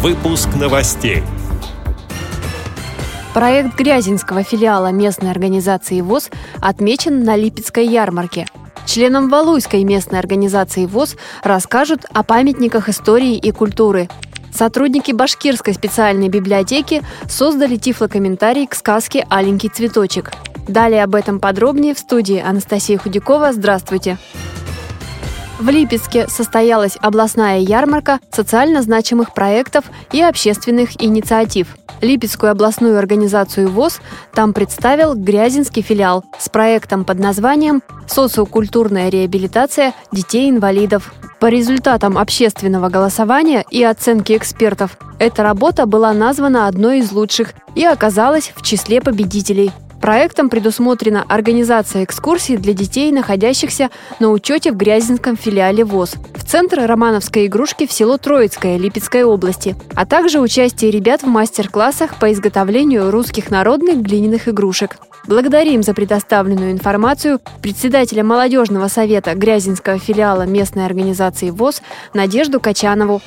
Выпуск новостей. Проект Грязинского филиала местной организации ВОЗ отмечен на Липецкой ярмарке. Членам Валуйской местной организации ВОЗ расскажут о памятниках истории и культуры. Сотрудники Башкирской специальной библиотеки создали тифлокомментарий к сказке «Аленький цветочек». Далее об этом подробнее в студии Анастасия Худякова. Здравствуйте! В Липецке состоялась областная ярмарка социально значимых проектов и общественных инициатив. Липецкую областную организацию ВОЗ там представил Грязинский филиал с проектом под названием «Социокультурная реабилитация детей-инвалидов». По результатам общественного голосования и оценки экспертов, эта работа была названа одной из лучших и оказалась в числе победителей – Проектом предусмотрена организация экскурсий для детей, находящихся на учете в Грязинском филиале ВОЗ, в центр романовской игрушки в село Троицкое Липецкой области, а также участие ребят в мастер-классах по изготовлению русских народных глиняных игрушек. Благодарим за предоставленную информацию председателя молодежного совета Грязинского филиала местной организации ВОЗ Надежду Качанову.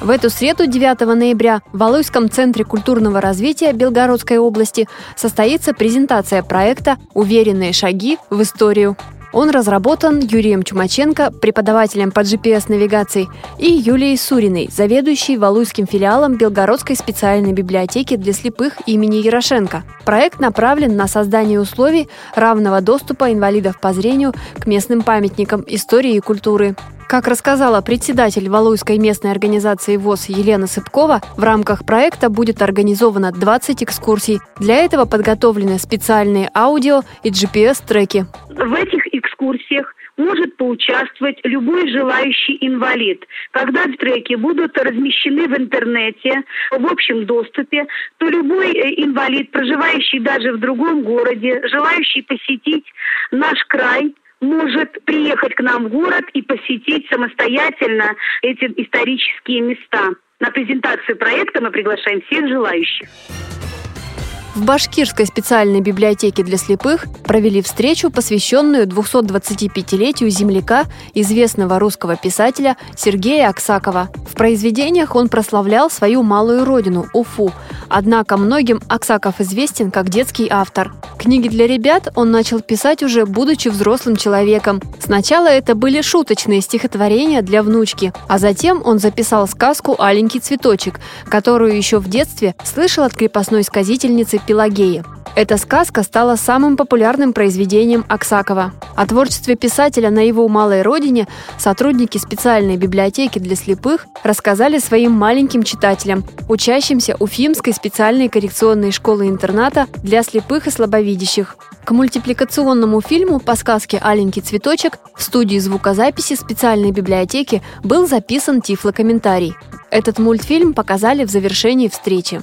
В эту среду, 9 ноября, в Валуйском центре культурного развития Белгородской области состоится презентация проекта «Уверенные шаги в историю». Он разработан Юрием Чумаченко, преподавателем по GPS-навигации, и Юлией Суриной, заведующей Валуйским филиалом Белгородской специальной библиотеки для слепых имени Ярошенко. Проект направлен на создание условий равного доступа инвалидов по зрению к местным памятникам истории и культуры. Как рассказала председатель Валуйской местной организации ВОЗ Елена Сыпкова, в рамках проекта будет организовано 20 экскурсий. Для этого подготовлены специальные аудио и GPS-треки. В этих экскурсиях может поучаствовать любой желающий инвалид. Когда треки будут размещены в интернете, в общем доступе, то любой э, инвалид, проживающий даже в другом городе, желающий посетить наш край, может приехать к нам в город и посетить самостоятельно эти исторические места. На презентацию проекта мы приглашаем всех желающих. В Башкирской специальной библиотеке для слепых провели встречу, посвященную 225-летию земляка, известного русского писателя Сергея Аксакова. В произведениях он прославлял свою малую родину – Уфу. Однако многим Аксаков известен как детский автор. Книги для ребят он начал писать уже будучи взрослым человеком. Сначала это были шуточные стихотворения для внучки, а затем он записал сказку «Аленький цветочек», которую еще в детстве слышал от крепостной сказительницы Пелагеи. Эта сказка стала самым популярным произведением Аксакова. О творчестве писателя на его малой родине сотрудники специальной библиотеки для слепых рассказали своим маленьким читателям, учащимся Уфимской специальной коррекционной школы-интерната для слепых и слабовидящих. К мультипликационному фильму по сказке «Аленький цветочек» в студии звукозаписи специальной библиотеки был записан тифлокомментарий. Этот мультфильм показали в завершении встречи.